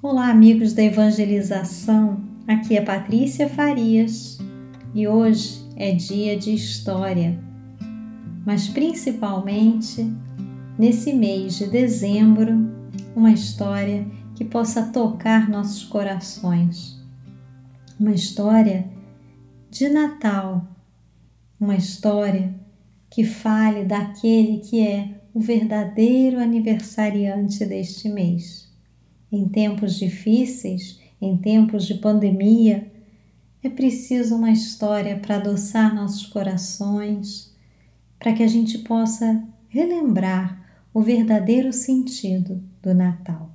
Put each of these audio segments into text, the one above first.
Olá, amigos da evangelização. Aqui é Patrícia Farias e hoje é dia de história, mas principalmente nesse mês de dezembro, uma história que possa tocar nossos corações. Uma história de Natal, uma história que fale daquele que é o verdadeiro aniversariante deste mês em tempos difíceis, em tempos de pandemia, é preciso uma história para adoçar nossos corações, para que a gente possa relembrar o verdadeiro sentido do Natal.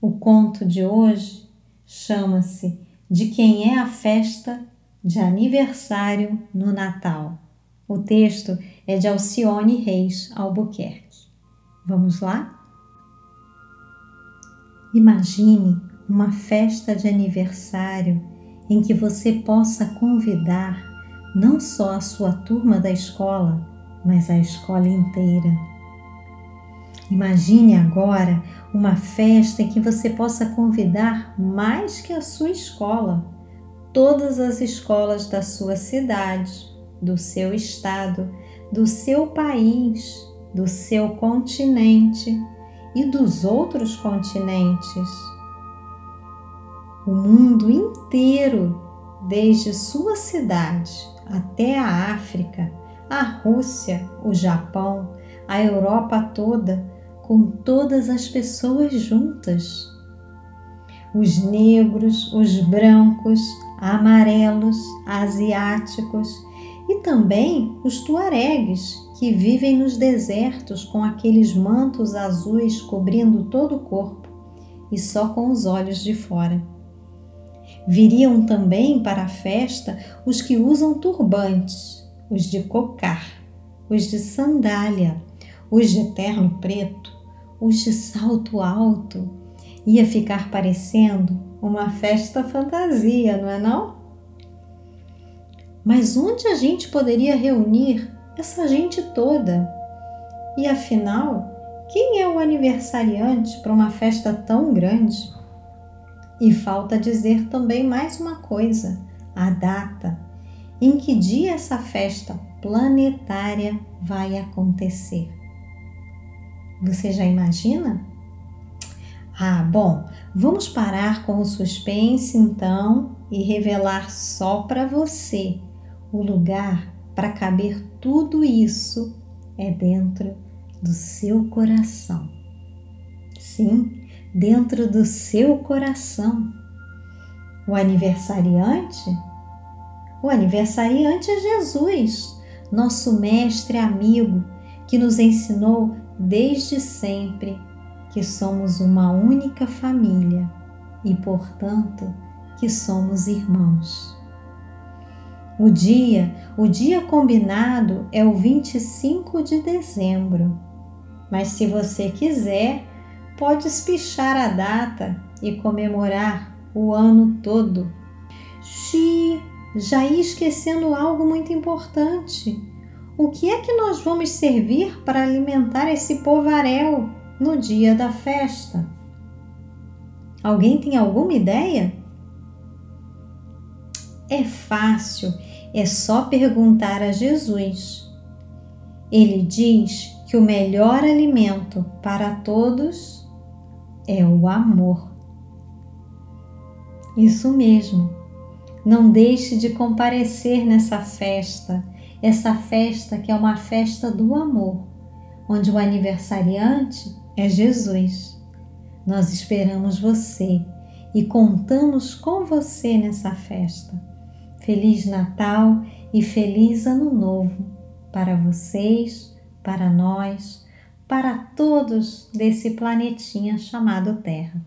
O conto de hoje chama-se De quem é a festa de aniversário no Natal. O texto é de Alcione Reis Albuquerque. Vamos lá? Imagine uma festa de aniversário em que você possa convidar não só a sua turma da escola, mas a escola inteira. Imagine agora uma festa em que você possa convidar mais que a sua escola, todas as escolas da sua cidade, do seu estado, do seu país, do seu continente e dos outros continentes. O mundo inteiro, desde sua cidade até a África, a Rússia, o Japão, a Europa toda, com todas as pessoas juntas. Os negros, os brancos, amarelos, asiáticos e também os tuaregues que vivem nos desertos com aqueles mantos azuis cobrindo todo o corpo e só com os olhos de fora. Viriam também para a festa os que usam turbantes, os de cocar, os de sandália, os de terno preto, os de salto alto. Ia ficar parecendo uma festa fantasia, não é não? Mas onde a gente poderia reunir essa gente toda. E afinal, quem é o aniversariante para uma festa tão grande? E falta dizer também mais uma coisa: a data. Em que dia essa festa planetária vai acontecer? Você já imagina? Ah, bom, vamos parar com o suspense então e revelar só para você o lugar para caber tudo isso é dentro do seu coração. Sim, dentro do seu coração. O aniversariante? O aniversariante é Jesus, nosso mestre amigo, que nos ensinou desde sempre que somos uma única família e, portanto, que somos irmãos. O dia, o dia combinado é o 25 de dezembro. Mas se você quiser, pode espichar a data e comemorar o ano todo. Xi, já ia esquecendo algo muito importante. O que é que nós vamos servir para alimentar esse povaréu no dia da festa? Alguém tem alguma ideia? É fácil, é só perguntar a Jesus. Ele diz que o melhor alimento para todos é o amor. Isso mesmo. Não deixe de comparecer nessa festa, essa festa que é uma festa do amor, onde o aniversariante é Jesus. Nós esperamos você e contamos com você nessa festa. Feliz Natal e feliz Ano Novo para vocês, para nós, para todos desse planetinha chamado Terra.